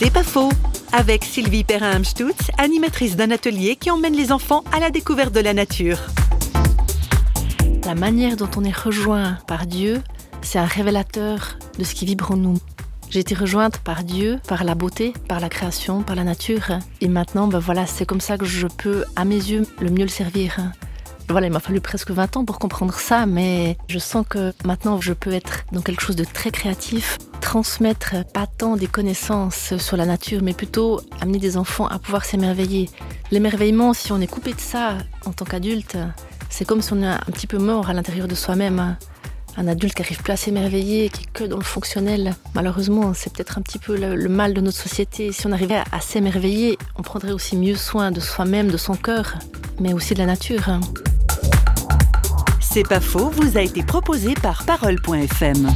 C'est pas faux Avec Sylvie Perrin-Amstutz, animatrice d'un atelier qui emmène les enfants à la découverte de la nature. La manière dont on est rejoint par Dieu, c'est un révélateur de ce qui vibre en nous. J'ai été rejointe par Dieu, par la beauté, par la création, par la nature. Et maintenant, ben voilà, c'est comme ça que je peux, à mes yeux, le mieux le servir. Voilà, il m'a fallu presque 20 ans pour comprendre ça, mais je sens que maintenant je peux être dans quelque chose de très créatif, transmettre pas tant des connaissances sur la nature, mais plutôt amener des enfants à pouvoir s'émerveiller. L'émerveillement, si on est coupé de ça en tant qu'adulte, c'est comme si on est un petit peu mort à l'intérieur de soi-même. Un adulte qui arrive plus à s'émerveiller, qui est que dans le fonctionnel. Malheureusement, c'est peut-être un petit peu le, mal de notre société. Si on arrivait à, à s'émerveiller, on prendrait aussi mieux soin de soi-même, de son cœur, mais aussi de la nature. C'est pas faux, vous a été proposé par Parole.fm.